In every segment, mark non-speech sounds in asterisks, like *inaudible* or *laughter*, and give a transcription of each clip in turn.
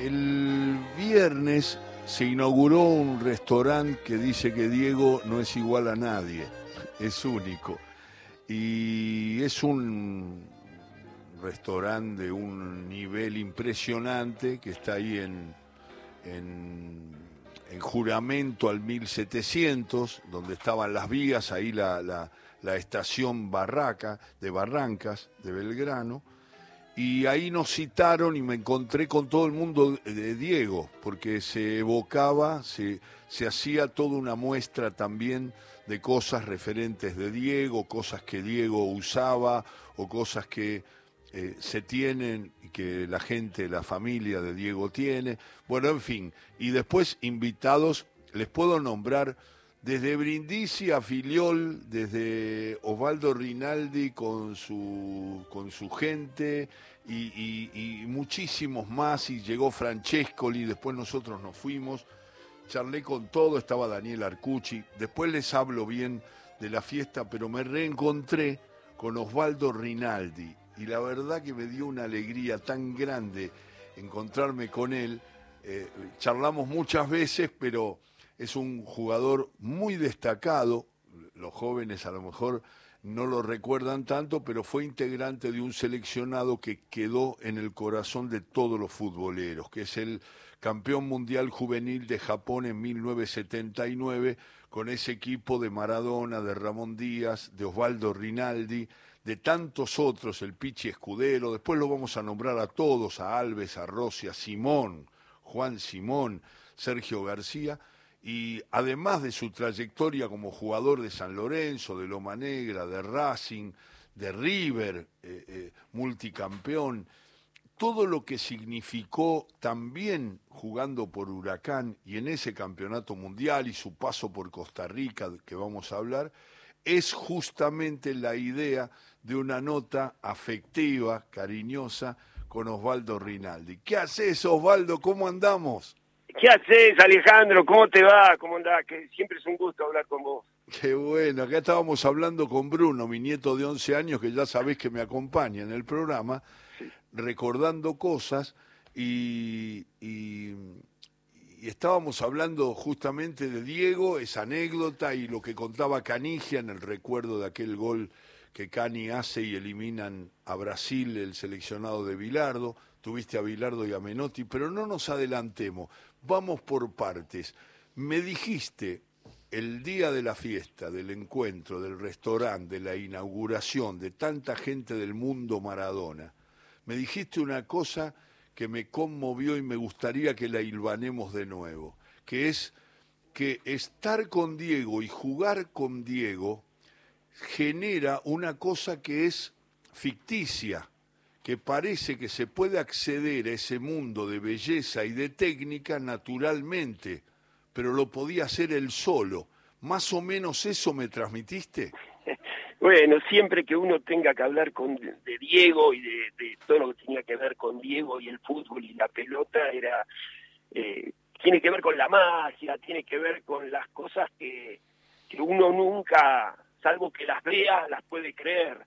El viernes se inauguró un restaurante que dice que Diego no es igual a nadie, es único. Y es un restaurante de un nivel impresionante que está ahí en, en, juramento al 1700, donde estaban las vías, ahí la, la, la estación Barraca de Barrancas de Belgrano y ahí nos citaron y me encontré con todo el mundo de Diego, porque se evocaba, se, se hacía toda una muestra también de cosas referentes de Diego, cosas que Diego usaba o cosas que eh, se tienen y que la gente, la familia de Diego tiene. Bueno, en fin, y después invitados, les puedo nombrar desde Brindisi a Filiol, desde Osvaldo Rinaldi con su, con su gente y, muchísimos más, y llegó Francescoli, después nosotros nos fuimos, charlé con todo, estaba Daniel Arcucci, después les hablo bien de la fiesta, pero me reencontré con Osvaldo Rinaldi, y la verdad que me dio una alegría tan grande encontrarme con él. Eh, charlamos muchas veces, pero es un jugador muy destacado, los jóvenes a lo mejor no lo recuerdan tanto, pero fue integrante de un seleccionado que quedó en el corazón de todos los futboleros, que es el campeón mundial juvenil de Japón en 1979, con ese equipo de Maradona, de Ramón Díaz, de Osvaldo Rinaldi, de tantos otros, el Pichi Escudero, después lo vamos a nombrar a todos, a Alves, a Rossi, a Simón, Juan Simón, Sergio García, y además de su trayectoria como jugador de San Lorenzo, de Loma Negra, de Racing, de River, eh, eh, multicampeón, todo lo que significó también jugando por Huracán y en ese campeonato mundial y su paso por Costa Rica, que vamos a hablar, es justamente la idea de una nota afectiva, cariñosa, con Osvaldo Rinaldi. ¿Qué haces, Osvaldo? ¿Cómo andamos? ¿Qué haces, Alejandro? ¿Cómo te va? ¿Cómo andás? Que siempre es un gusto hablar con vos. Qué bueno, acá estábamos hablando con Bruno, mi nieto de 11 años, que ya sabés que me acompaña en el programa, recordando cosas y, y, estábamos hablando justamente de Diego, esa anécdota y lo que contaba Canigia en el recuerdo de aquel gol que Cani hace y eliminan a Brasil, el seleccionado de Bilardo. Tuviste a Bilardo y a Menotti, pero no nos adelantemos Vamos por partes. Me dijiste el día de la fiesta, del encuentro, del restaurante, de la inauguración de tanta gente del mundo Maradona, me dijiste una cosa que me conmovió y me gustaría que la hilvanemos de nuevo, que es que estar con Diego y jugar con Diego genera una cosa que es ficticia, que parece que se puede acceder a ese mundo de belleza y de técnica naturalmente, pero lo podía hacer él solo. ¿Más o menos eso me transmitiste? *laughs* Bueno, siempre que uno tenga que hablar con, de Diego y de, todo lo que tenía que ver con Diego y el fútbol y la pelota, era eh, tiene que ver con la magia, tiene que ver con las cosas que, que uno nunca, salvo que las vea, las puede creer.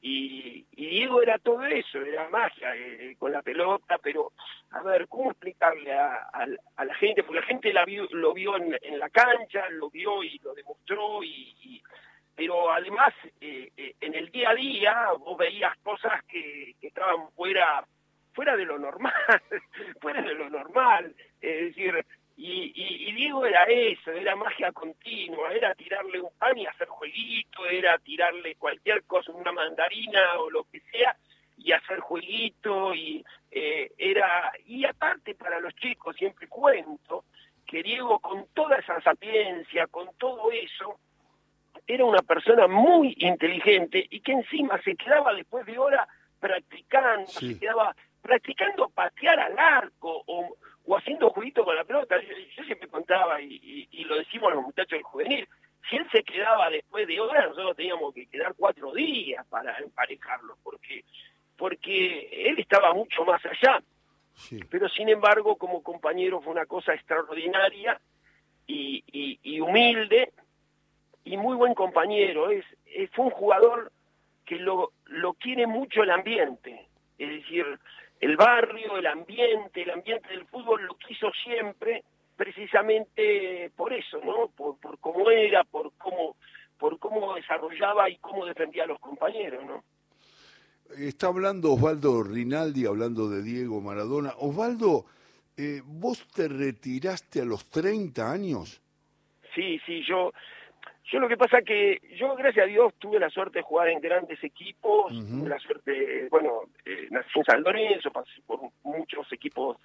Y, Diego era todo eso, era magia eh, con la pelota, pero a ver, ¿cómo explicarle a, la gente? Porque la gente la lo vio en, la cancha, lo vio y lo demostró, y, pero además eh, eh, en el día a día vos veías cosas que, que estaban fuera fuera de lo normal, *laughs* fuera de lo normal, es decir, y, y, Diego era eso, era magia continua, era tirarle un pan y hacer jueguito, era tirarle cualquier cosa, una mandarina o lo que sea, y hacer jueguito, y eh, era, y aparte para los chicos, siempre cuento, que Diego con toda esa sapiencia, con todo eso, era una persona muy inteligente y que encima se quedaba después de hora practicando, se quedaba practicando patear al arco o, o haciendo juguito con la pelota. Yo, siempre contaba, y, lo decimos los muchachos del juvenil, si él se quedaba después de horas, nosotros teníamos que quedar cuatro días para emparejarlo, porque, porque él estaba mucho más allá. Pero sin embargo, como compañero fue una cosa extraordinaria y, y, humilde y muy buen compañero. Es, es, fue un jugador que lo, lo quiere mucho el ambiente. Es decir, el barrio, el ambiente, el ambiente del fútbol lo quiso siempre, precisamente por eso, ¿no? Por, por cómo era, por cómo, por cómo desarrollaba y cómo defendía a los compañeros, ¿no? Está hablando Osvaldo Rinaldi, hablando de Diego Maradona. Osvaldo, eh, ¿vos te retiraste a los 30 años? Sí, sí, yo, yo lo que pasa que yo, gracias a Dios, tuve la suerte de jugar en grandes equipos, tuve la suerte, bueno, eh, nací en San Lorenzo, pasé por muchos equipos,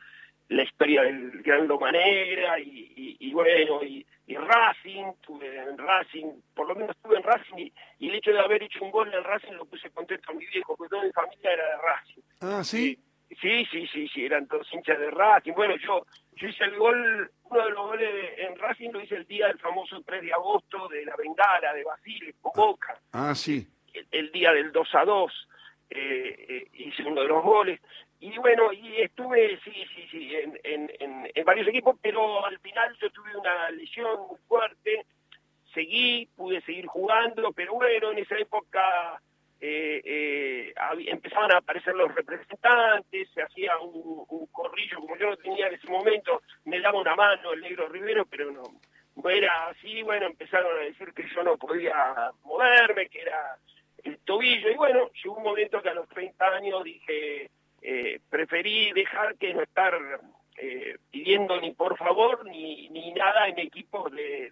la historia del Gran Loma Negra y, y, bueno, y, Racing, tuve en Racing, por lo menos estuve en Racing y, el hecho de haber hecho un gol en Racing lo puse contento a mi viejo, porque toda mi familia era de Racing. Ah, ¿sí? Sí, sí, sí, sí, eran todos hinchas de Racing. Bueno, yo yo hice el gol, uno de los goles en Racing lo hice el día del famoso 3 de agosto de la Bengala, de Basile, con Boca. Ah, sí. El, día del 2 a 2 eh, eh, hice uno de los goles. Y bueno, y estuve, sí, sí, sí, en, en, en, varios equipos, pero al final yo tuve una lesión muy fuerte, seguí, pude seguir jugando, pero bueno, en esa época eh, eh, empezaban a aparecer los representantes, se hacía un, corrillo, como yo no tenía en ese momento, me daba una mano el negro Rivero, pero no, no era así, bueno, empezaron a decir que yo no podía moverme, que era el tobillo, y bueno, llegó un momento que a los 30 años dije, eh, preferí dejar que no estar pidiendo ni por favor ni, ni nada en equipos de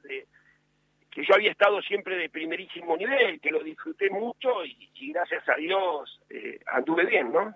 que yo había estado siempre de primerísimo nivel, que lo disfruté mucho y, gracias a Dios eh, anduve bien, ¿no?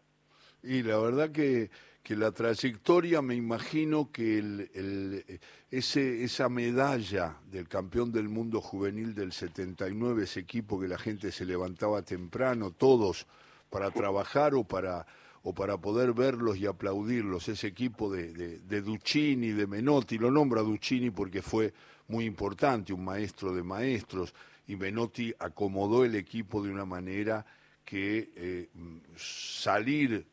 Y la verdad que, que la trayectoria, me imagino que el, el, ese, esa medalla del campeón del mundo juvenil del 79, ese equipo que la gente se levantaba temprano, todos para trabajar o para o para poder verlos y aplaudirlos, ese equipo de, de, de Duccini, de Menotti, lo nombra Duccini porque fue muy importante, un maestro de maestros, y Menotti acomodó el equipo de una manera que eh, salir,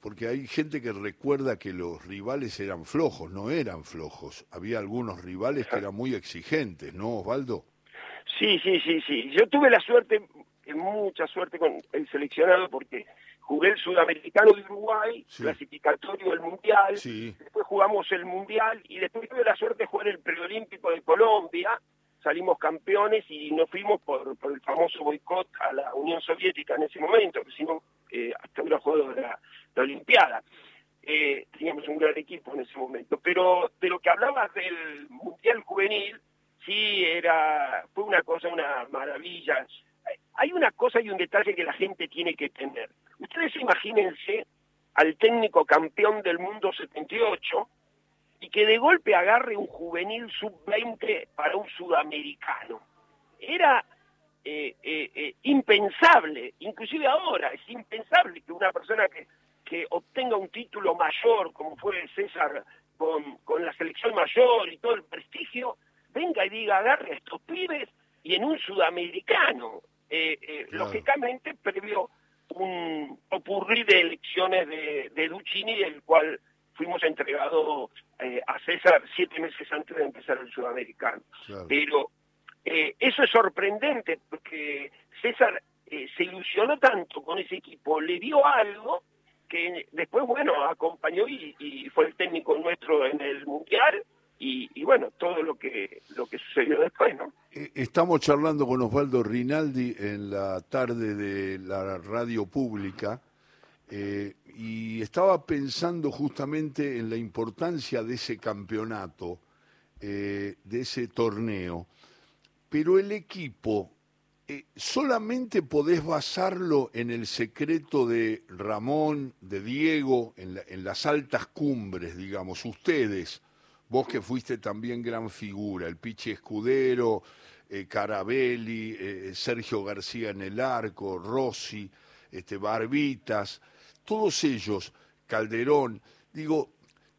porque hay gente que recuerda que los rivales eran flojos, no eran flojos, había algunos rivales que eran muy exigentes, ¿no, Osvaldo? Sí, sí, sí, sí. Yo tuve la suerte, mucha suerte con el seleccionado porque jugué el sudamericano de Uruguay, clasificatorio del mundial, después jugamos el mundial y después tuve la suerte de jugar el preolímpico de Colombia, salimos campeones y nos fuimos por, por el famoso boicot a la Unión Soviética en ese momento, que si no, eh, hasta hubiera jugado de la, Olimpiada. Eh, teníamos un gran equipo en ese momento, pero de lo que hablabas del Mundial Juvenil, sí, era, fue una cosa, una maravilla hay una cosa y un detalle que la gente tiene que tener. Ustedes imagínense al técnico campeón del mundo 78 y que de golpe agarre un juvenil sub-20 para un sudamericano. Era eh, eh, eh, impensable, inclusive ahora es impensable que una persona que, que obtenga un título mayor, como fue César con, con la selección mayor y todo el prestigio, venga y diga, agarre a estos pibes y en un sudamericano. Eh, eh, lógicamente previo un ocurrir de elecciones de, de Duccini, del cual fuimos entregados eh, a César siete meses antes de empezar el sudamericano. Pero eso es sorprendente porque César se ilusionó tanto con ese equipo, le dio algo que después, bueno, acompañó y, y fue el técnico nuestro en el Mundial y, bueno, todo lo que, lo que sucedió después, ¿no? Eh, estamos charlando con Osvaldo Rinaldi en la tarde de la radio pública eh, y estaba pensando justamente en la importancia de ese campeonato, eh, de ese torneo, pero el equipo, solamente podés basarlo en el secreto de Ramón, de Diego, en, en las altas cumbres, digamos, ustedes Vos que fuiste también gran figura, el Pichi Escudero, eh, Carabelli, eh, Sergio García en el arco, Rossi, este, Barbitas, todos ellos, Calderón, digo,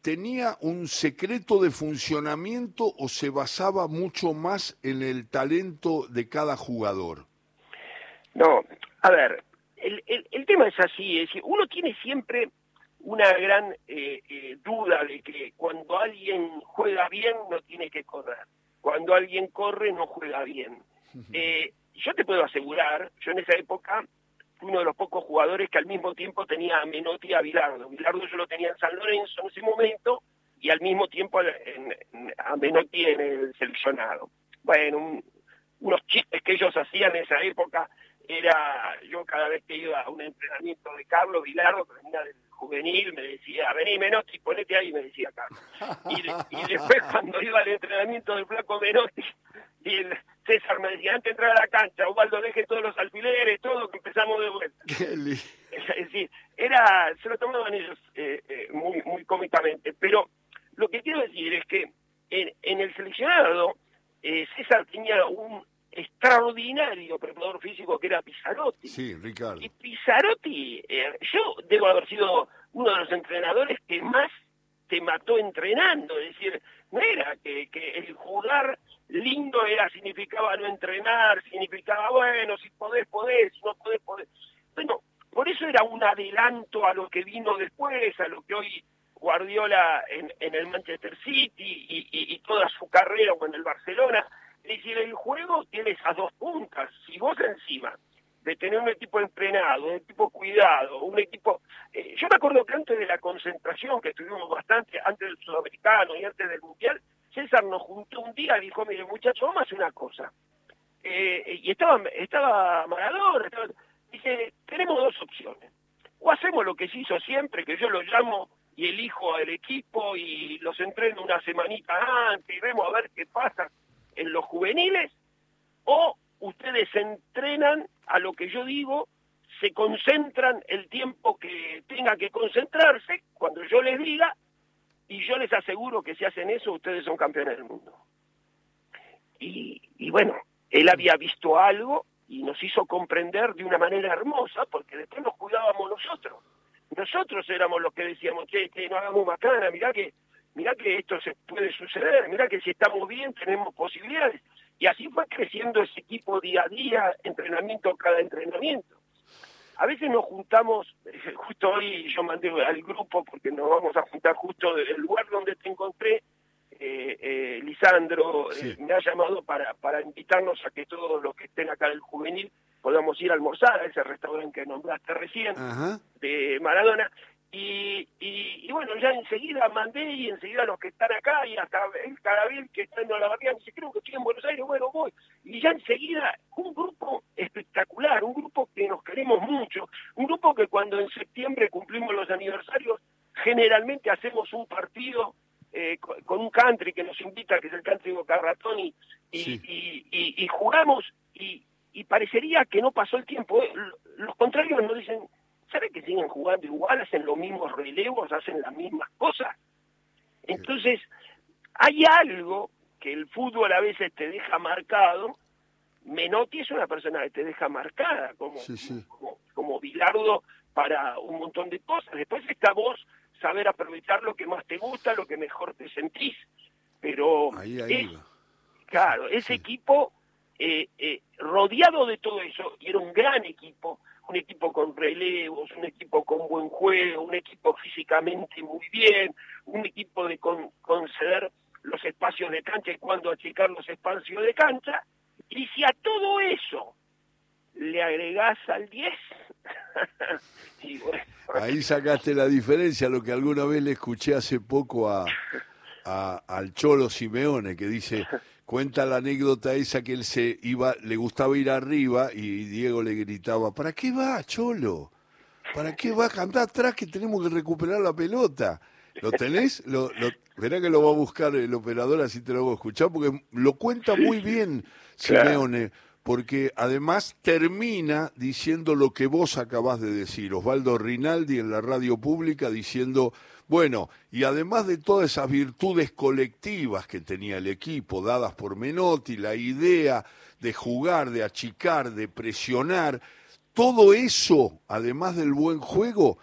¿tenía un secreto de funcionamiento o se basaba mucho más en el talento de cada jugador? No, a ver, el, el tema es así, es decir, uno tiene siempre una gran eh, eh, duda de que cuando alguien juega bien no tiene que correr, cuando alguien corre no juega bien. Eh, yo te puedo asegurar, yo en esa época uno de los pocos jugadores que al mismo tiempo tenía a Menotti y a Bilardo. Bilardo yo lo tenía en San Lorenzo en ese momento y al mismo tiempo a Menotti en el seleccionado. Bueno, unos chistes que ellos hacían en esa época era, yo cada vez que iba a un entrenamiento de Carlos Bilardo, que venía del juvenil, me decía, vení Menotti, ponete ahí, me decía Carlos. Y, después *laughs* cuando iba al entrenamiento del flaco Menotti, y el César me decía, antes de entrar a la cancha, Ubaldo, deje todos los alfileres, todo, que empezamos de vuelta. es decir, era, se lo tomaban ellos eh, eh, muy, muy cómicamente. Pero lo que quiero decir es que en, en el seleccionado, eh, César tenía un extraordinario preparador físico que era Pizzarotti. Sí, Ricardo. Y Pizzarotti, eh, yo debo haber sido uno de los entrenadores que más te mató entrenando, es decir, no era que, que el jugar lindo era significaba no entrenar, significaba, bueno, si podés, podés, si no podés, podés. Bueno, por eso era un adelanto a lo que vino después, a lo que hoy Guardiola en, en el Manchester City y, y, y toda su carrera o en el Barcelona es decir, el juego tiene esas dos puntas. Si vos encima de tener un equipo entrenado, un equipo cuidado, un equipo... Eh, yo me acuerdo que antes de la concentración, que estuvimos bastante, antes del sudamericano y antes del mundial, César nos juntó un día y dijo, mire muchachos, vamos a hacer una cosa. Eh, y estaba, estaba dice, tenemos dos opciones. O hacemos lo que se hizo siempre, que yo lo llamo y elijo al equipo y los entreno una semanita antes y vemos a ver qué pasa en los juveniles o ustedes entrenan a lo que yo digo, se concentran el tiempo que tenga que concentrarse cuando yo les diga y yo les aseguro que si hacen eso ustedes son campeones del mundo. Y, y bueno, él había visto algo y nos hizo comprender de una manera hermosa porque después nos cuidábamos nosotros. Nosotros éramos los que decíamos, che, que no hagamos macana, mirá que mirá que esto se puede suceder, mirá que si estamos bien tenemos posibilidades. Y así fue creciendo ese equipo día a día, entrenamiento cada entrenamiento. A veces nos juntamos, justo hoy yo mandé al grupo porque nos vamos a juntar justo del lugar donde te encontré, eh, eh, Lisandro eh, me ha llamado para, para invitarnos a que todos los que estén acá del juvenil podamos ir a almorzar a ese restaurante que nombraste recién, de Maradona. Y, y, bueno, ya enseguida mandé y enseguida los que están acá y hasta el Carabel que está en la barriga me dice, creo que estoy en Buenos Aires, bueno, voy. Y ya enseguida un grupo espectacular, un grupo que nos queremos mucho, un grupo que cuando en septiembre cumplimos los aniversarios, generalmente hacemos un partido eh, con, un country que nos invita, que es el country Boca Ratón, y, y, y, jugamos y, y parecería que no pasó el tiempo. Los contrarios nos dicen, ¿sabe que siguen jugando igual? Hacen los mismos relevos, hacen las mismas cosas. Entonces, hay algo que el fútbol a veces te deja marcado. Menotti es una persona que te deja marcada, como, como, como Bilardo para un montón de cosas. Después está vos saber aprovechar lo que más te gusta, lo que mejor te sentís. Pero, claro, ese equipo eh, eh, rodeado de todo eso, y era un gran equipo, relevos, un equipo con buen juego, un equipo físicamente muy bien, un equipo de conceder los espacios de cancha y cuando achicar los espacios de cancha. Y si a todo eso le agregás al 10, *laughs* ahí sacaste la diferencia, lo que alguna vez le escuché hace poco a, a al Cholo Simeone, que dice cuenta la anécdota esa que él se iba, le gustaba ir arriba y Diego le gritaba, ¿para qué va, Cholo? ¿Para qué va? Anda atrás que tenemos que recuperar la pelota. ¿Lo tenés? Lo, lo, verá que lo va a buscar el operador, así te lo voy a escuchar, porque lo cuenta muy bien Simeone, porque además termina diciendo lo que vos acabás de decir, Osvaldo Rinaldi en la radio pública diciendo bueno, y además de todas esas virtudes colectivas que tenía el equipo, dadas por Menotti, la idea de jugar, de achicar, de presionar, todo eso, además del buen juego,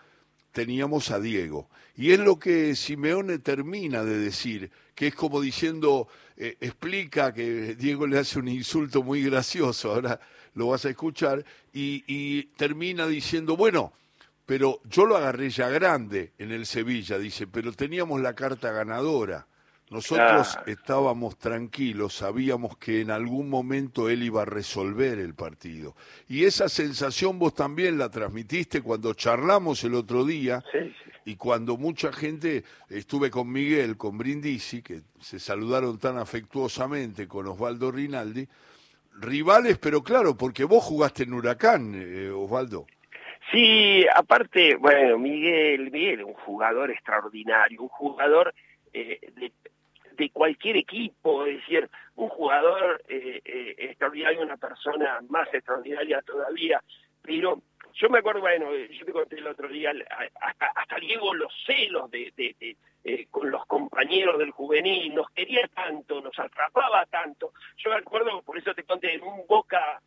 teníamos a Diego. Y es lo que Simeone termina de decir, que es como diciendo, eh, explica que Diego le hace un insulto muy gracioso, ahora lo vas a escuchar, y, y termina diciendo, bueno, pero yo lo agarré ya grande en el Sevilla, dice, pero teníamos la carta ganadora. Nosotros estábamos tranquilos, sabíamos que en algún momento él iba a resolver el partido. Y esa sensación vos también la transmitiste cuando charlamos el otro día y cuando mucha gente, estuve con Miguel, con Brindisi, que se saludaron tan afectuosamente con Osvaldo Rinaldi, rivales, pero claro, porque vos jugaste en Huracán, eh, Osvaldo. Sí, aparte, bueno, Miguel, Miguel es un jugador extraordinario, un jugador eh, de de cualquier equipo, es decir, un jugador eh, eh, extraordinario, una persona más extraordinaria todavía, pero yo me acuerdo, bueno, yo te conté el otro día, hasta, hasta Diego los celos de, de, eh, con los compañeros del juvenil, nos quería tanto, nos atrapaba tanto. Yo me acuerdo, por eso te conté, en un Boca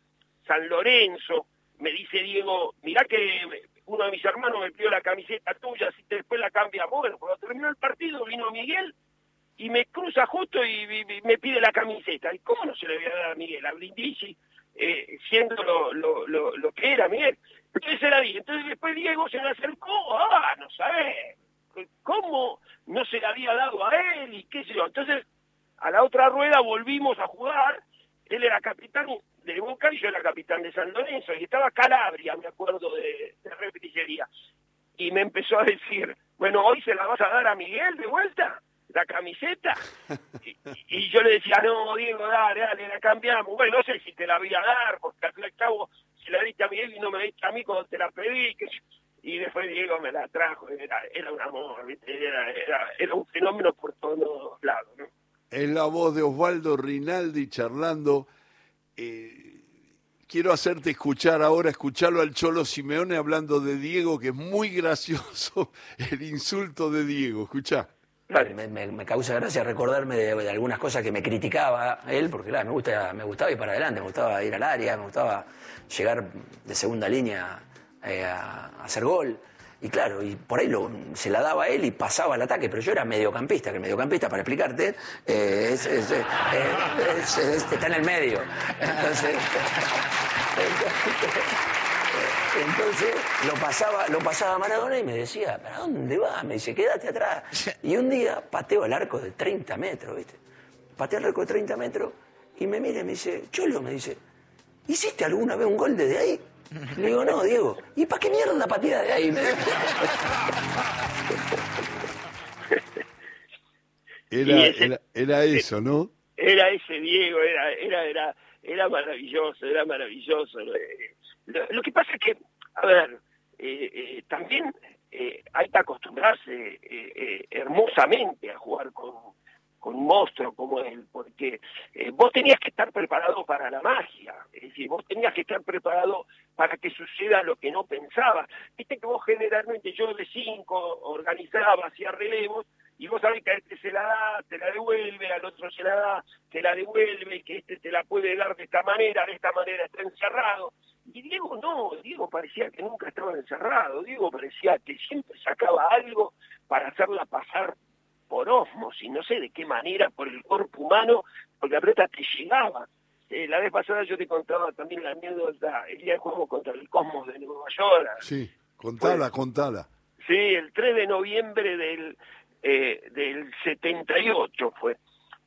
San Lorenzo, me dice Diego, mirá que uno de mis hermanos me pidió la camiseta tuya, si después la cambiamos. Bueno, cuando terminó el partido vino Miguel y me cruza justo y, me pide la camiseta. ¿Y cómo no se le voy a dar a Miguel? A Brindisi, eh, siendo lo, lo, lo, que era Miguel. Entonces se la di. Entonces después Diego se me acercó, ah, no sabés, ¿cómo no se la había dado a él? Y qué sé yo. Entonces, a la otra rueda volvimos a jugar. Él era capitán de Boca y yo era capitán de San Lorenzo. Y estaba Calabria, me acuerdo, de, de Y me empezó a decir, bueno, hoy se la vas a dar a Miguel de vuelta la camiseta. Y, yo le decía, no, Diego, dale, dale, la cambiamos. Bueno, no sé si te la voy a dar, porque al fin y al cabo, si la diste a Miguel y no me diste a mí cuando te la pedí. y después Diego me la trajo, era, era un amor, Era, era, era, un fenómeno por todos lados. ¿no? Es la voz de Osvaldo Rinaldi charlando. Eh, quiero hacerte escuchar ahora, escucharlo al Cholo Simeone hablando de Diego, que es muy gracioso el insulto de Diego. Escuchá. Me, causa gracia recordarme de, algunas cosas que me criticaba él, porque claro, me, gusta, me gustaba ir para adelante, me gustaba ir al área, me gustaba llegar de segunda línea eh, a, hacer gol. Y claro, y por ahí se la daba él y pasaba al ataque, pero yo era mediocampista, que el mediocampista, para explicarte, eh, está en el medio. Entonces, *laughs* entonces lo pasaba, lo pasaba a Maradona y me decía, ¿para dónde va? Me dice, quédate atrás. *laughs* Y un día pateo el arco de 30 metros, ¿viste? Pateo el arco de 30 metros y me mira y me dice, Cholo, me dice, ¿hiciste alguna vez un gol desde ahí? Le digo, no, Diego, ¿y para qué mierda la de ahí? *laughs* Era, era, eso, ¿no? Era ese Diego, era, era, era, era maravilloso, era maravilloso. Lo, que pasa es que, a ver, eh, eh, también eh, hay que acostumbrarse hermosamente a jugar con, con un monstruo como él, porque vos tenías que estar preparado para la magia, es decir, vos tenías que estar preparado para que suceda lo que no pensabas. Viste que vos generalmente, yo de cinco organizaba, hacía relevos, y vos sabés que a este se la da, te la devuelve, al otro se la da, te la devuelve, que este te la puede dar de esta manera, de esta manera está encerrado. Y Diego no, Diego parecía que nunca estaba encerrado, Diego parecía que siempre sacaba algo para hacerla pasar por osmosis, no sé de qué manera, por el cuerpo humano, porque la pelota te llegaba. Eh, la vez pasada yo te contaba también la anécdota, el día de juego contra el Cosmos de Nueva York. Sí, contala, contala. Sí, el 3 de noviembre del, eh, del 78 fue.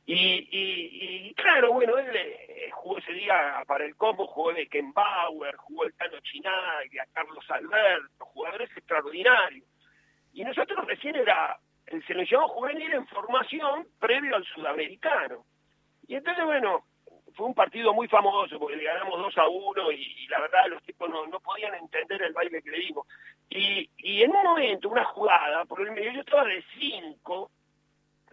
Y, y, claro, bueno, él eh, jugó ese día para el Como, jugó de Bauer, jugó el Tano Chinaglia, Carlos Alberto, jugadores extraordinarios. Y nosotros recién era el seleccionado juvenil en formación previo al sudamericano. Y entonces, bueno, fue un partido muy famoso porque le ganamos 2 a 1 y, la verdad los tipos no, no podían entender el baile que le dimos. Y, y en un momento, una jugada, por el medio yo estaba de 5,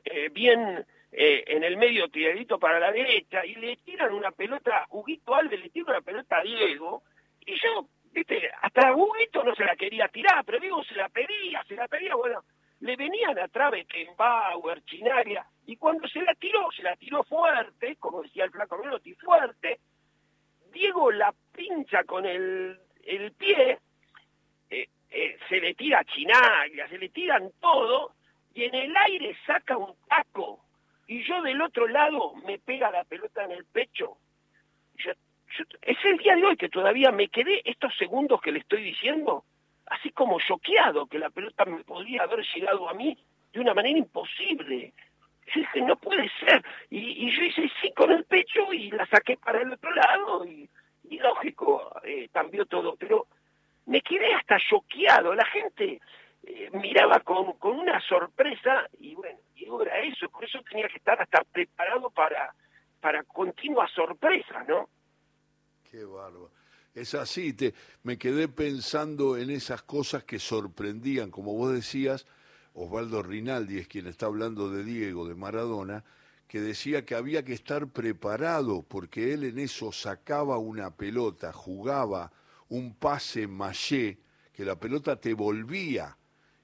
eh, bien eh, en el medio tiradito para la derecha y le tiran una pelota, Huguito Alves le tira una pelota a Diego y yo, viste, hasta Huguito no se la quería tirar, pero Diego se la pedía, se la pedía, bueno, le venían atrás Beckenbauer, Chinaria, y cuando se la tiró, se la tiró fuerte, como decía el flaco Melotti, fuerte, Diego la pincha con el, el pie, eh, eh, se le tira a Chinaglia, se le tiran todo, y en el aire saca un del otro lado me pega la pelota en el pecho. es el día de hoy que todavía me quedé estos segundos que le estoy diciendo, así como choqueado que la pelota me podría haber llegado a mí de una manera imposible. Yo dije, no puede ser. Y, yo hice sí con el pecho y la saqué para el otro lado y, lógico, eh, cambió todo. Pero me quedé hasta choqueado. La gente eh, miraba con, con una sorpresa y bueno, y era eso. Por eso tenía que estar hasta preparado para, para continuas sorpresas, ¿no? Qué bárbaro. Es así, te, me quedé pensando en esas cosas que sorprendían, como vos decías, Osvaldo Rinaldi es quien está hablando de Diego, de Maradona, que decía que había que estar preparado porque él en eso sacaba una pelota, jugaba un pase maché, que la pelota te volvía.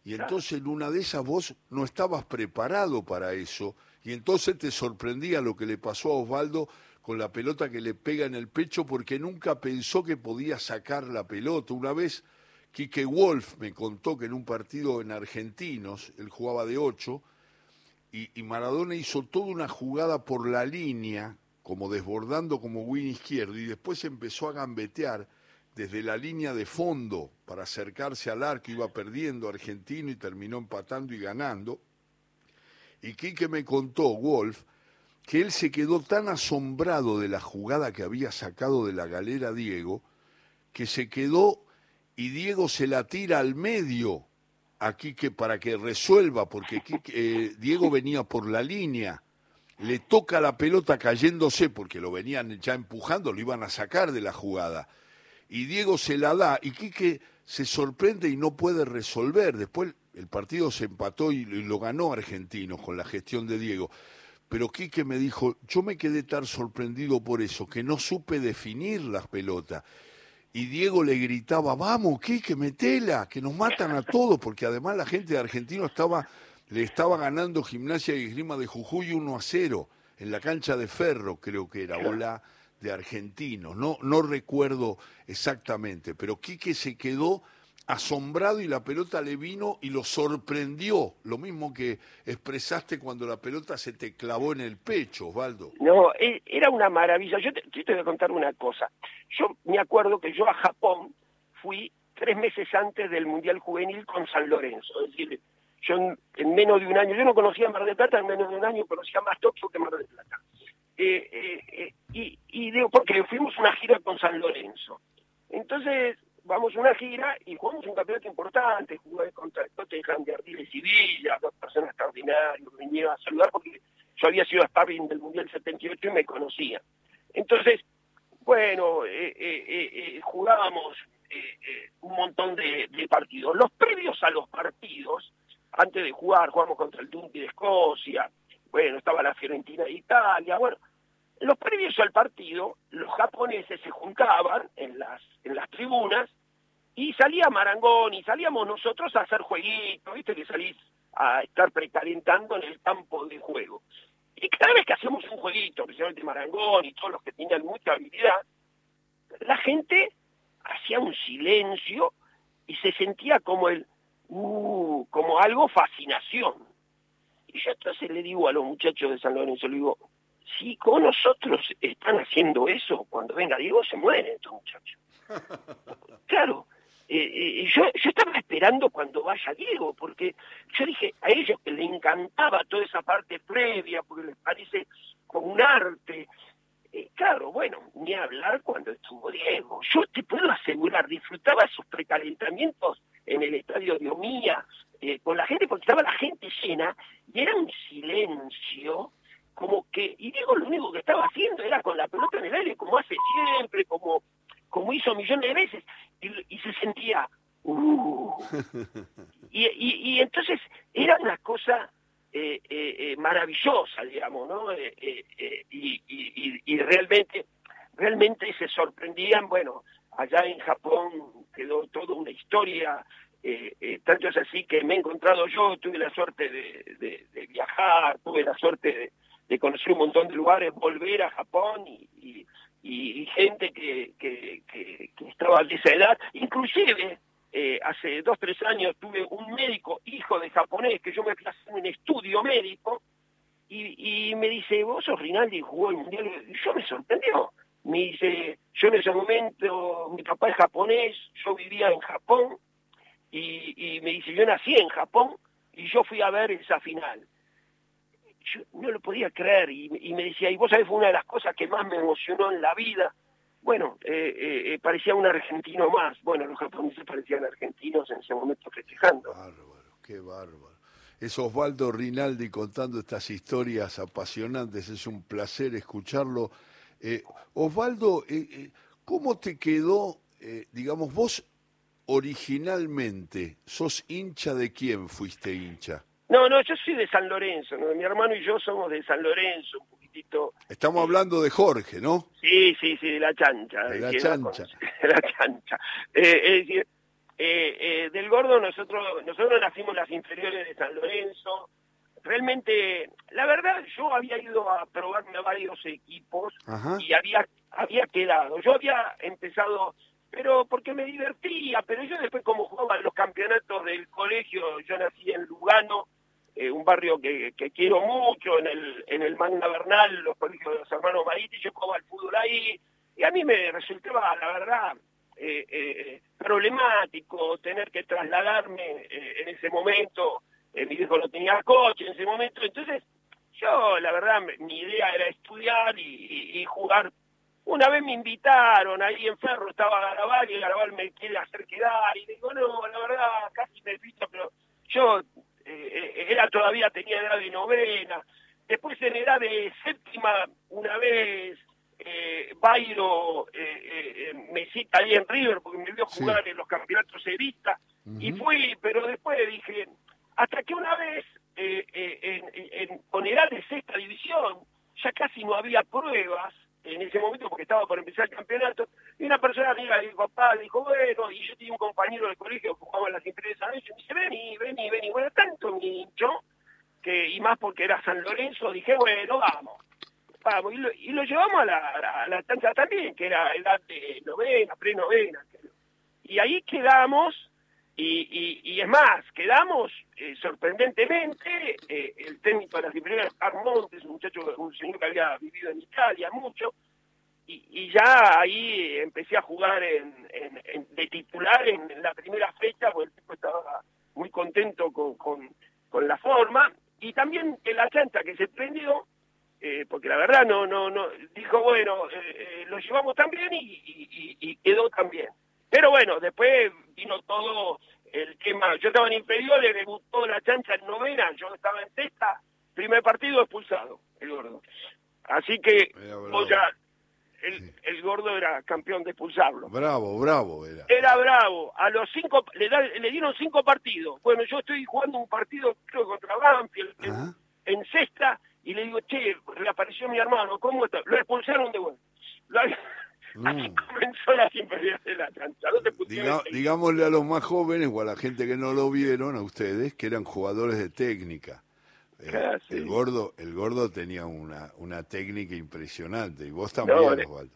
Y entonces en una de esas vos no estabas preparado para eso. Y entonces te sorprendía lo que le pasó a Osvaldo con la pelota que le pega en el pecho porque nunca pensó que podía sacar la pelota. Una vez Quique Wolf me contó que en un partido en Argentinos, él jugaba de ocho, y, Maradona hizo toda una jugada por la línea, como desbordando como win izquierdo, y después empezó a gambetear desde la línea de fondo para acercarse al arco, iba perdiendo Argentino y terminó empatando y ganando. Y Quique me contó, Wolf, que él se quedó tan asombrado de la jugada que había sacado de la galera Diego, que se quedó y Diego se la tira al medio aquí que para que resuelva, porque eh, Diego venía por la línea, le toca la pelota cayéndose, porque lo venían ya empujando, lo iban a sacar de la jugada. Y Diego se la da, y Quique se sorprende y no puede resolver. Después el partido se empató y, lo ganó Argentinos con la gestión de Diego. Pero Quique me dijo, yo me quedé tan sorprendido por eso, que no supe definir las pelotas y Diego le gritaba, vamos, que metela, que nos matan a todos, porque además la gente de Argentino estaba, le estaba ganando Gimnasia y Esgrima de Jujuy 1 a 0, en la cancha de Ferro, creo que era, o la de Argentinos, no, no recuerdo exactamente, pero Quique se quedó asombrado y la pelota le vino y lo sorprendió, lo mismo que expresaste cuando la pelota se te clavó en el pecho, Osvaldo. No, e, era una maravilla. Yo te, voy a contar una cosa. Yo me acuerdo que yo a Japón fui tres meses antes del Mundial Juvenil con San Lorenzo. Es decir, yo en, menos de un año, yo no conocía Mar del Plata, en menos de un año conocía más Tokio que Mar del Plata. Eh, eh, eh, y, digo, porque fuimos una gira con San Lorenzo. Entonces, vamos a una gira y jugamos un campeonato importante, jugué contra Tottenham de Ardiles y Villa, dos personas extraordinarias, me vinieron a saludar porque yo había sido sparring del Mundial 78 y me conocía. Entonces, bueno, eh, eh, eh, jugábamos un montón de, partidos. Los previos a los partidos, antes de jugar, jugamos contra el Dundee de Escocia, bueno, estaba la Fiorentina de Italia, bueno, los previos al partido, los japoneses se juntaban en las, en las tribunas y salía Marangón y salíamos nosotros a hacer jueguitos, viste que salís a estar precalentando en el campo de juego. Y cada vez que hacíamos un jueguito, especialmente Marangón y todos los que tenían mucha habilidad, la gente hacía un silencio y se sentía como el, uh, como algo fascinación. Y yo entonces le digo a los muchachos de San Lorenzo, le digo, si con nosotros están haciendo eso, cuando venga Diego se mueren estos muchachos. *laughs* Claro, eh, eh, yo, yo estaba esperando cuando vaya Diego, porque yo dije a ellos que les encantaba toda esa parte previa, porque les parece como un arte. Eh, claro, bueno, ni hablar cuando estuvo Diego. Yo te puedo asegurar, disfrutaba esos precalentamientos en el estadio de Omía, con la gente, porque estaba la gente llena, y era un silencio como que, y Diego lo único que estaba haciendo era con la pelota en el aire, como hace siempre, como, como hizo millones de veces, y, se sentía, uh. *laughs* y, y, entonces era una cosa eh, eh, eh maravillosa, digamos, ¿no? Eh, y, y, realmente, realmente se sorprendían, bueno, allá en Japón quedó toda una historia tanto es así que me he encontrado yo, tuve la suerte de, viajar, tuve la suerte de, conocer un montón de lugares, volver a Japón y, gente que, que, que, estaba de esa edad. Inclusive, eh, hace dos, tres años tuve un médico, hijo de japonés, que yo me fui en un estudio médico, y, y me dice, vos sos Rinaldi, jugó el Mundial, y yo me sorprendió. Me dice, yo en ese momento, mi papá es japonés, yo vivía en Japón, y, me dice, yo nací en Japón, y yo fui a ver esa final yo no lo podía creer y, me decía, y vos sabés, fue una de las cosas que más me emocionó en la vida. Bueno, eh, eh, eh, parecía un argentino más. Bueno, los japoneses parecían argentinos en ese momento festejando. Bárbaro, qué bárbaro. Es Osvaldo Rinaldi contando estas historias apasionantes, es un placer escucharlo. Osvaldo, ¿cómo te quedó, digamos, vos originalmente, sos hincha de quién fuiste hincha? No, no, yo soy de San Lorenzo, ¿no? mi hermano y yo somos de San Lorenzo, un poquitito. Estamos hablando de Jorge, ¿no? Sí, sí, sí, de la chancha. De la que chancha. *laughs* De la chancha. Eh, es decir, eh, eh, del gordo nosotros nosotros nacimos en las inferiores de San Lorenzo. Realmente, la verdad, yo había ido a probarme a varios equipos Ajá. y había había quedado. Yo había empezado, pero porque me divertía, pero yo después como jugaba los campeonatos del colegio, yo nací en Lugano, eh, un barrio que, que quiero mucho, en el, en el Magna Bernal, los colegios de los hermanos Mariti, yo jugaba al fútbol ahí, y a mí me resultaba, la verdad, eh, eh, problemático tener que trasladarme eh, en ese momento, eh, mi hijo no tenía coche en ese momento, entonces yo, la verdad, mi idea era estudiar y jugar. Una vez me invitaron, ahí en Ferro estaba Garabal y Garabal me quiere hacer quedar y digo, no, la verdad, casi me piso, pero yo eh, eh, era todavía, tenía edad de novena. Después en edad de séptima, una vez eh, Bairo eh, me cita ahí en River porque me vio Sí. jugar en los campeonatos Evita y Ujú. fui, pero después dije, hasta que una vez en, en- en- con edad de sexta división ya casi no había pruebas en ese momento porque estaba por empezar el campeonato y una persona le dijo, papá, dijo, bueno, y yo tenía un compañero del colegio que jugaba las Lorenzo, y me dice, vení, vení, vení, bueno, tanto me hinchó que, y más porque era San Lorenzo, dije, bueno, vamos. Vamos, y lo, y lo llevamos a la, a la, a también, que era edad de novena, pre-novena. Y ahí quedamos, y, y, y es más, quedamos eh, sorprendentemente, eh, el técnico de las inferiores, Montes, un muchacho, un señor que había vivido en Italia mucho, y, ya ahí empecé a jugar en, en- de titular en, la primera fecha, porque el tipo estaba muy contento con, con, la forma, y también en la chancha que se prendió, eh, porque la verdad no, no, no, dijo, bueno, lo llevamos también y, y, y- y quedó también. Pero bueno, después vino todo el tema, yo estaba en inferiores, debutó la chancha en novena, yo estaba en sexta, primer partido expulsado, el gordo. Así que vos ya, el, Sí. el gordo era campeón de expulsarlo. Bravo, bravo era. Era bravo, a los cinco, le, da- le dieron cinco partidos. Bueno, yo estoy jugando un partido, creo, contra Banfield, en, en sexta, y le digo, che, reapareció mi hermano, ¿cómo está? Lo expulsaron de vuelta. Lo- Así comenzó la inferiores de la cancha. No Diga- digámosle a los más jóvenes o a la gente que no lo vieron, a ustedes, que eran jugadores de técnica. Eh, Ah, sí. el gordo el gordo tenía una, una técnica impresionante y vos también, No, le- Osvaldo.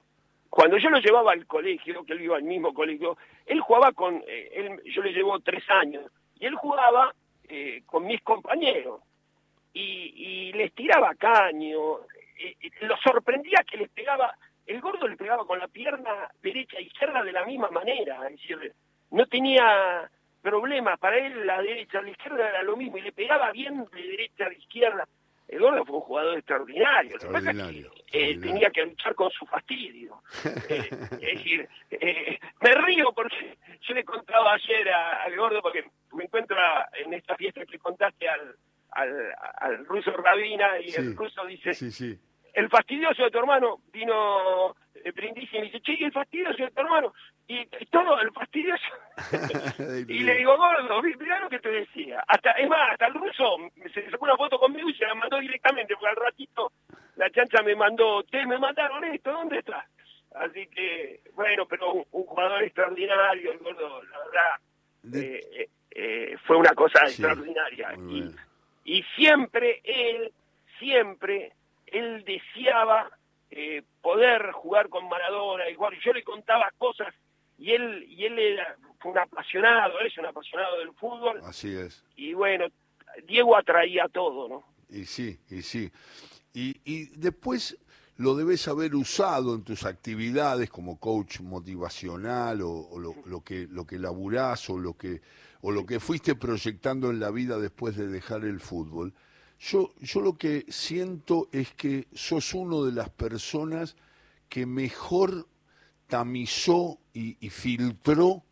Cuando yo lo llevaba al colegio, que él iba al mismo colegio, él jugaba con, eh, él, yo le llevo tres años, y él jugaba eh, con mis compañeros, y, y les tiraba caño, eh, eh, lo sorprendía que les pegaba, el gordo le pegaba con la pierna derecha e izquierda de la misma manera, es decir, no tenía problemas, para él la derecha, la izquierda era lo mismo, y le pegaba bien de derecha a la izquierda. El gordo fue un jugador extraordinario. Lo que pasa es que, Extraordinario, eh, extraordinario. tenía que luchar con su fastidio. *laughs* Eh, es decir, eh, me río porque *laughs* yo le contaba ayer a- al gordo, porque me encuentro a- en esta fiesta que contaste al, al, al ruso Rabina, y Sí, el ruso dice, Sí, sí. El fastidioso de tu hermano vino eh, Brindisi y me dice, che, ¿y el fastidioso de tu hermano? Y, y todo, el fastidioso. *laughs* y le digo, gordo, mirá lo que te decía. Hasta, es más, hasta el ruso se sacó una foto conmigo y se la mandó directamente, porque al ratito la chancha me mandó, che, me mandaron esto, ¿dónde está? Así que, bueno, pero un, un jugador extraordinario, el gordo, la verdad, De- eh, eh, eh, fue una cosa Sí, extraordinaria. y siempre él, siempre, él deseaba eh, poder jugar con Maradona, igual yo le contaba cosas y él, y él era, fue un apasionado, es un apasionado del fútbol, Así es. y bueno, Diego atraía todo, ¿no? Y sí, y sí. Y, y después lo debes haber usado en tus actividades como coach motivacional o, o lo, lo que lo que laburás o lo que o lo que fuiste proyectando en la vida después de dejar el fútbol. Yo, yo lo que siento es que sos uno de las personas que mejor tamizó y, filtró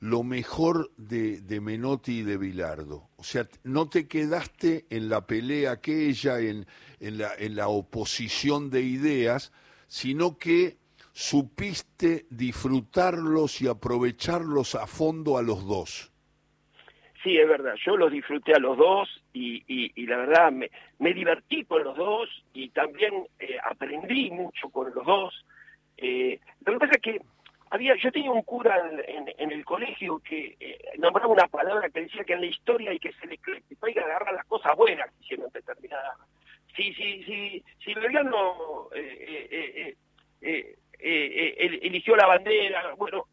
lo mejor de, de, Menotti y de Bilardo. O sea, no te quedaste en la pelea aquella, en, en, la, en la oposición de ideas, sino que supiste disfrutarlos y aprovecharlos a fondo a los dos. Sí, es verdad, yo los disfruté a los dos y, la verdad me, divertí con los dos y también eh, aprendí mucho con los dos. Eh, lo que pasa es que había, yo tenía un cura en, el colegio que eh, nombraba una palabra que decía que en la historia hay que se le hay que agarrar las cosas buenas que hicieron determinadas. Sí, sí, sí, si Belgrano eh, eh, eh, eh, eligió la bandera, bueno,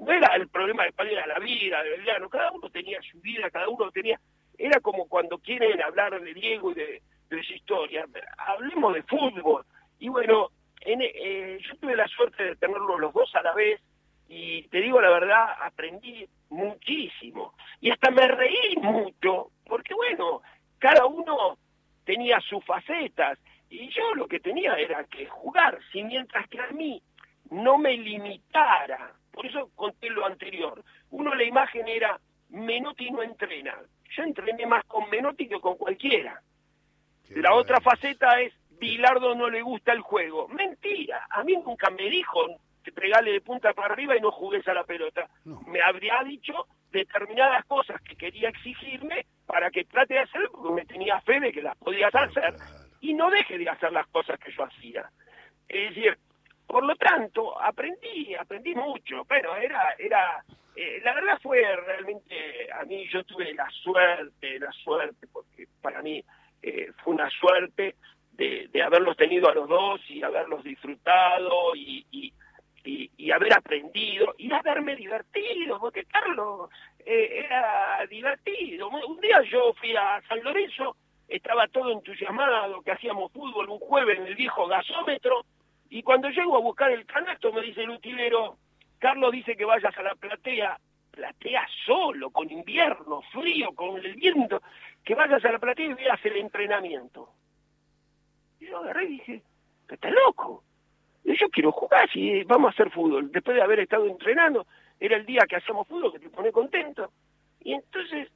no era el problema de cuál era la vida de Belgrano, cada uno tenía su vida, cada uno tenía, era como cuando quieren hablar de Diego y de, de su historia, hablemos de fútbol, y bueno, en, eh, yo tuve la suerte de tenerlos los dos a la vez y te digo la verdad, aprendí muchísimo. Y hasta me reí mucho porque bueno, cada uno tenía sus facetas y yo lo que tenía era que jugar, si mientras que a mí no me limitara, por eso conté lo anterior, uno la imagen era Menotti no entrena, yo entrené más con Menotti que con cualquiera. Qué la otra faceta es Bilardo no le gusta el juego. Mentira, a mí nunca me dijo que pregale de punta para arriba y no jugues a la pelota. No. Me habría dicho determinadas cosas que quería exigirme para que trate de hacer porque me tenía fe de que las podías hacer y no deje de hacer las cosas que yo hacía. Es decir, por lo tanto, aprendí, aprendí mucho, pero era, era, eh, la verdad fue realmente, a mí yo tuve la suerte, la suerte, porque para mí eh, fue una suerte de, de, haberlos tenido a los dos y haberlos disfrutado y, y, y, haber aprendido y haberme divertido, porque Carlos eh, era divertido. Un día yo fui a San Lorenzo, estaba todo entusiasmado, que hacíamos fútbol un jueves en el viejo gasómetro, y cuando llego a buscar el canasto me dice el utilero, Carlos dice que vayas a la platea, platea solo, con invierno, frío, con el viento, que vayas a la platea y veas el entrenamiento. Y yo agarré y dije, estás loco. Yo quiero jugar, si vamos a hacer fútbol. Después de haber estado entrenando, era el día que hacíamos fútbol, que te pone contento. Y entonces,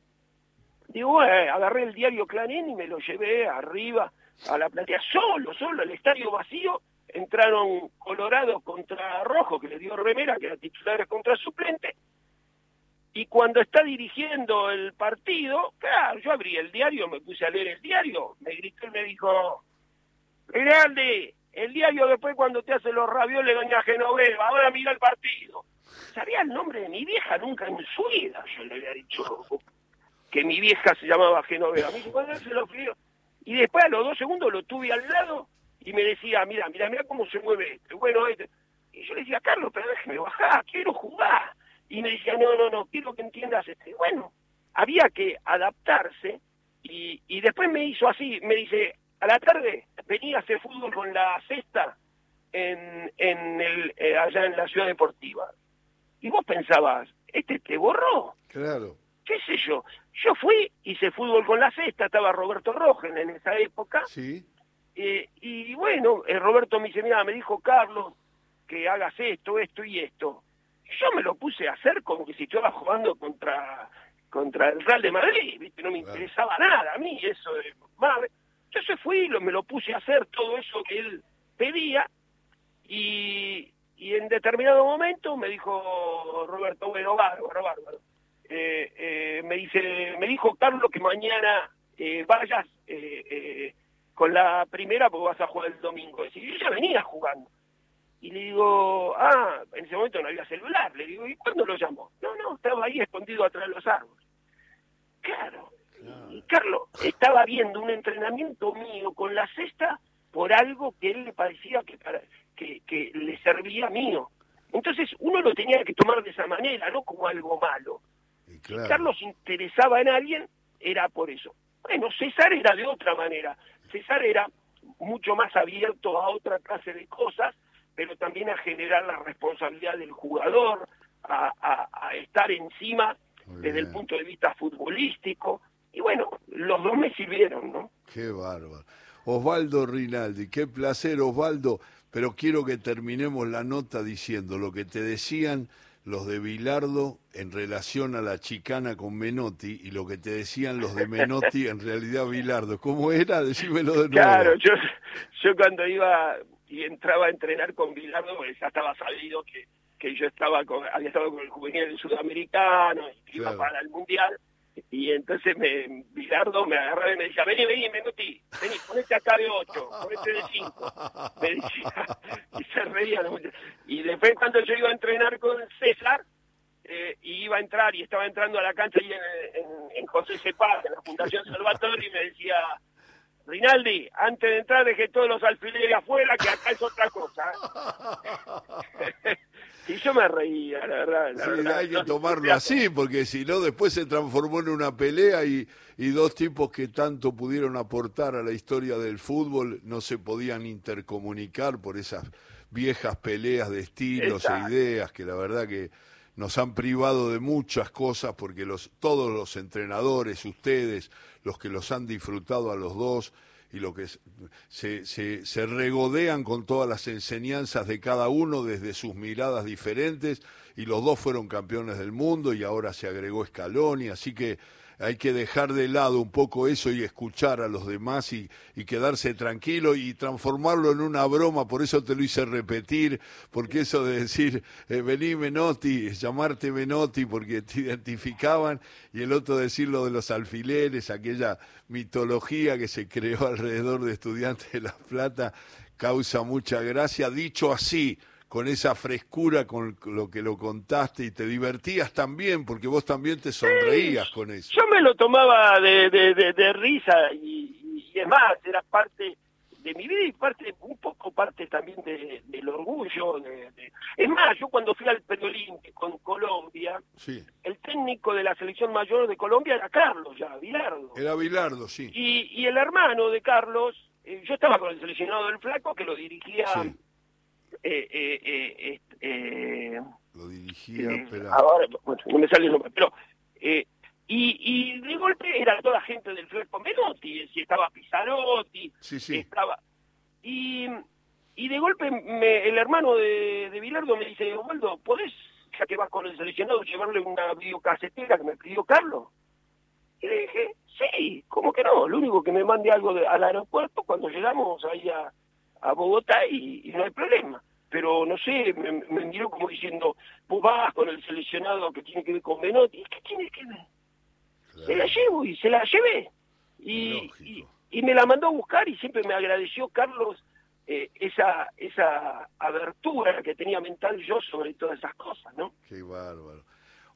digo, eh, agarré el diario Clarín y me lo llevé arriba a la platea, solo, solo, el estadio vacío. Entraron Colorado contra Rojo, que le dio remera, que era titular contra suplente. Y cuando está dirigiendo el partido, claro, yo abrí el diario, me puse a leer el diario, me gritó y me dijo, Grande, el diario después cuando te hace los ravioles doña Genoveva, ahora mira el partido. Sabía el nombre de mi vieja nunca en su vida, yo le había dicho que mi vieja se llamaba Genoveva. Me dijo, se lo pidió. Y después a los dos segundos lo tuve al lado y me decía, mira, mira, mira cómo se mueve este, bueno, este. Y yo le decía, Carlos, pero déjeme bajar, quiero jugar. Y me decía, no, no, no, quiero que entiendas este. Bueno, había que adaptarse y, y después me hizo así, me dice, a la tarde venía a hacer fútbol con la cesta en, en el, eh, allá en la ciudad deportiva. Y vos pensabas, este te borró. Claro. ¿Qué sé yo? Yo fui, hice fútbol con la cesta, estaba Roberto Rogen en esa época. Sí. Eh, y bueno, eh, Roberto me dice, mira, me dijo Carlos que hagas esto, esto y esto. Yo me lo puse a hacer como que si estaba jugando contra contra el Real de Madrid, ¿viste? no me claro. interesaba nada a mí eso de madre. Entonces fui, lo, me lo puse a hacer todo eso que él pedía y, y en determinado momento me dijo Roberto, bueno, bárbaro, bárbaro. Eh, me dice, me dijo Carlos que mañana vayas con la primera porque vas a jugar el domingo. Y yo ya venía jugando. Y le digo, ah, en ese momento no había celular. Le digo, ¿y cuándo lo llamó? No, no, estaba ahí escondido atrás de los árboles. Claro, y Carlos estaba viendo un entrenamiento mío con la cesta por algo que él le parecía que, para, que, que le servía mío. Entonces uno lo tenía que tomar de esa manera, no como algo malo. Claro. Si Carlos interesaba en alguien, era por eso. Bueno, César era de otra manera. César era mucho más abierto a otra clase de cosas, pero también a generar la responsabilidad del jugador, a, a, a estar encima desde el punto de vista futbolístico, y bueno, los dos me sirvieron, ¿no? Qué bárbaro. Osvaldo Rinaldi, qué placer Osvaldo, pero quiero que terminemos la nota diciendo lo que te decían los de Bilardo en relación a la chicana con Menotti y lo que te decían los de Menotti en realidad Bilardo. ¿Cómo era? Decímelo de nuevo. Claro, yo, yo cuando iba y entraba a entrenar con Bilardo, pues ya estaba sabido que, que yo estaba con, había estado con el juvenil sudamericano y que iba para el mundial y entonces me, Bilardo me agarraba y me decía, vení, vení, Menotti, vení, ponete acá de 8, ponete de 5. Me decía, *laughs* y se reía. Y después cuando yo iba a entrenar con César, eh, y iba a entrar y estaba entrando a la cancha ahí en, en, José Cepaz, en la Fundación Salvatore, y me decía, Rinaldi, antes de entrar dejé todos los alfileres afuera, que acá es otra cosa. *laughs* Y yo me reía, la verdad. sí, hay que tomarlo así, porque si no, después se transformó en una pelea y, y dos tipos que tanto pudieron aportar a la historia del fútbol no se podían intercomunicar por esas viejas peleas de estilos e ideas que la verdad que nos han privado de muchas cosas porque los, todos los entrenadores, ustedes, los que los han disfrutado a los dos, y lo que se, se, se, regodean con todas las enseñanzas de cada uno desde sus miradas diferentes y los dos fueron campeones del mundo y ahora se agregó Scaloni, así que hay que dejar de lado un poco eso y escuchar a los demás y, quedarse tranquilo y transformarlo en una broma, por eso te lo hice repetir, porque eso de decir, eh, vení Menotti, llamarte Menotti porque te identificaban, y el otro decir lo de los alfileres, aquella mitología que se creó alrededor de estudiantes de La Plata, causa mucha gracia, dicho así, con esa frescura con lo que lo contaste y te divertías también, porque vos también te sonreías con eso. Yo me lo tomaba de, de, risa y, es más, era parte de mi vida y parte un poco parte también del orgullo. Es más, yo cuando fui al Periolín con Colombia, el técnico de la selección mayor de Colombia era Carlos ya, Bilardo. Era Bilardo, sí. Y, y el hermano de Carlos, eh, yo estaba con el seleccionado del Flaco que lo dirigía... eh, eh, lo dirigía, pero... Ahora, bueno, no me sale el nombre, pero... y, y de golpe era toda gente del Flaco Menotti, si estaba Pizarotti, estaba... Y, y de golpe me, el hermano de, de Bilardo me dice, Osvaldo, ¿podés, ya que vas con el seleccionado, llevarle una videocasetera que me pidió Carlos? Y le dije, sí, ¿cómo que no? Lo único que me mande algo al aeropuerto cuando llegamos ahí a, a Bogotá y, no hay problema pero no sé, me, miró como diciendo, vos vas con el seleccionado que tiene que ver con Menotti, ¿qué tiene que ver? Se la llevo y se la llevé. Y, y, me la mandó a buscar y siempre me agradeció Carlos eh, esa, esa abertura que tenía mental yo sobre todas esas cosas, ¿no? Qué bárbaro.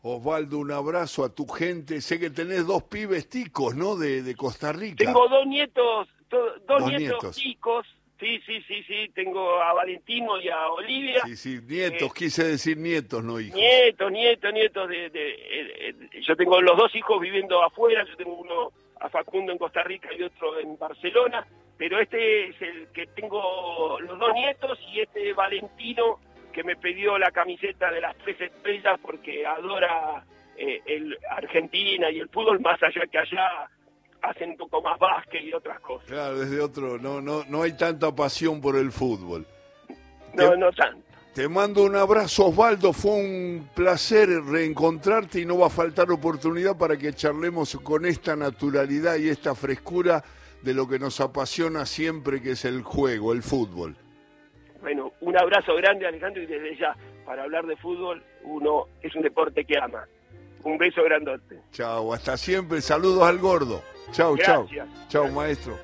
Osvaldo, un abrazo a tu gente. Sé que tenés dos pibes ticos, ¿no? De, de Costa Rica. Tengo dos nietos, dos, nietos, ticos Sí, sí, sí, sí, tengo a Valentino y a Olivia. Sí, sí, nietos, eh, quise decir nietos, no hijos. Nietos, nietos, nietos. De, de, eh, eh, yo tengo los dos hijos viviendo afuera, yo tengo uno a Facundo en Costa Rica y otro en Barcelona, pero este es el que tengo los dos nietos y este Valentino que me pidió la camiseta de las tres estrellas porque adora el Argentina y el fútbol más allá que allá hacen un poco más básquet y otras cosas. Claro, desde otro, no, no, no hay tanta pasión por el fútbol. No, no tanto. Te mando un abrazo, Osvaldo. Fue un placer reencontrarte y no va a faltar oportunidad para que charlemos con esta naturalidad y esta frescura de lo que nos apasiona siempre, que es el juego, el fútbol. Bueno, un abrazo grande, Alejandro, y desde ya, para hablar de fútbol, uno es un deporte que ama. Un beso grandote. Chao, hasta siempre. Saludos al gordo. Chao, chao. Chao, maestro.